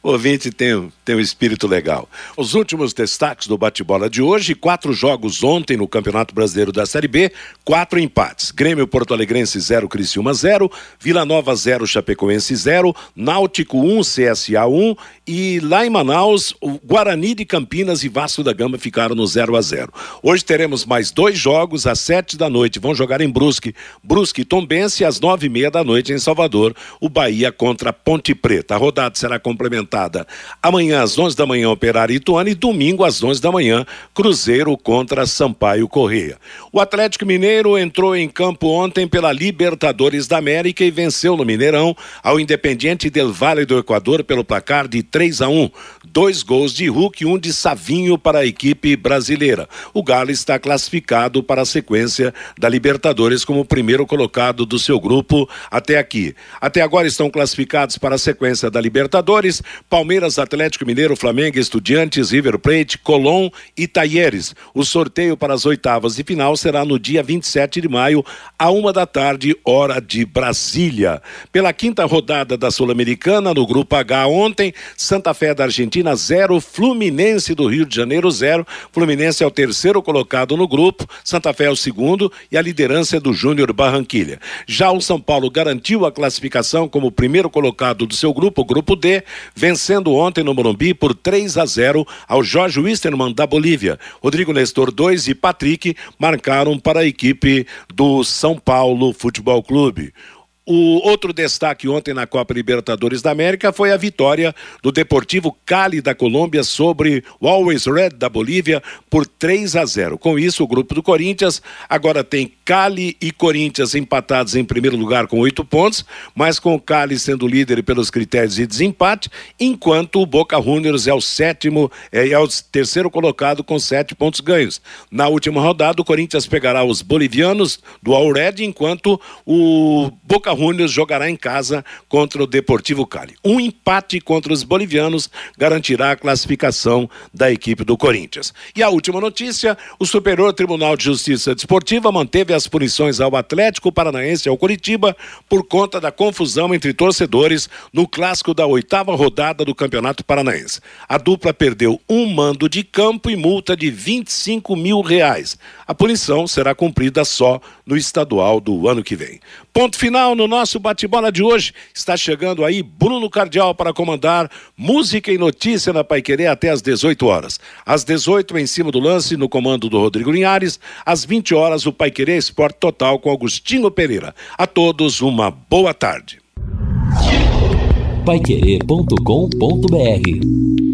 O ouvinte tem, tem um espírito legal. Os últimos destaques do bate-bola de hoje: quatro jogos ontem no Campeonato Brasileiro da Série B, quatro empates. Grêmio Porto Alegrense 0, Criciúma 0, Vila Nova 0, Chapecoense 0, Náutico 1, um, CSA 1 um, e lá em Manaus, o Guarani de Campinas e Vasco da Gama ficaram no 0 a 0 Hoje teremos mais dois jogos às sete da noite. Vão jogar em Brusque, Brusque e Tombense às nove e meia da noite em Salvador, o Bahia contra Ponte Preta. A rodada será complementada amanhã às 11 da manhã, Operário Ituano, e domingo às 11 da manhã, Cruzeiro contra Sampaio Correia. O Atlético Mineiro entrou em campo ontem pela Libertadores da América e venceu no Mineirão ao Independiente del Vale do Equador pelo placar de 3 a 1. Dois gols de Hulk e um de Savinho para a equipe brasileira. O Galo está classificado para a sequência da Libertadores como primeiro colocado do seu grupo até aqui. Até agora estão classificados para a sequência da Libertadores Libertadores, Palmeiras, Atlético Mineiro, Flamengo, Estudiantes, River Plate, Colón e Taieres. O sorteio para as oitavas de final será no dia 27 de maio, a uma da tarde, hora de Brasília. Pela quinta rodada da Sul-Americana, no Grupo H ontem, Santa Fé da Argentina 0, Fluminense do Rio de Janeiro 0. Fluminense é o terceiro colocado no grupo, Santa Fé é o segundo e a liderança é do Júnior Barranquilha. Já o São Paulo garantiu a classificação como primeiro colocado do seu grupo, o grupo D, vencendo ontem no Morumbi por 3 a 0 ao Jorge Wisterman da Bolívia. Rodrigo Nestor 2 e Patrick marcaram para a equipe do São Paulo Futebol Clube. O outro destaque ontem na Copa Libertadores da América foi a vitória do Deportivo Cali da Colômbia sobre o Always Red da Bolívia por 3 a 0. Com isso, o grupo do Corinthians agora tem Cali e Corinthians empatados em primeiro lugar com oito pontos, mas com o Cali sendo líder pelos critérios de desempate, enquanto o Boca Juniors é o sétimo, é, é o terceiro colocado com sete pontos ganhos. Na última rodada, o Corinthians pegará os bolivianos do All Red, enquanto o Boca Juniors jogará em casa contra o Deportivo Cali. Um empate contra os bolivianos garantirá a classificação da equipe do Corinthians. E a última notícia: o Superior Tribunal de Justiça Desportiva manteve as punições ao Atlético Paranaense e ao Curitiba por conta da confusão entre torcedores no clássico da oitava rodada do Campeonato Paranaense. A dupla perdeu um mando de campo e multa de 25 mil reais. A punição será cumprida só no estadual do ano que vem. Ponto final no nosso bate-bola de hoje. Está chegando aí Bruno Cardial para comandar música e notícia na Paiquerê até às 18 horas. Às 18 em cima do lance no comando do Rodrigo Linhares, às 20 horas o Paiquerê Esporte Total com Agostinho Pereira. A todos uma boa tarde. Paiquerê.com.br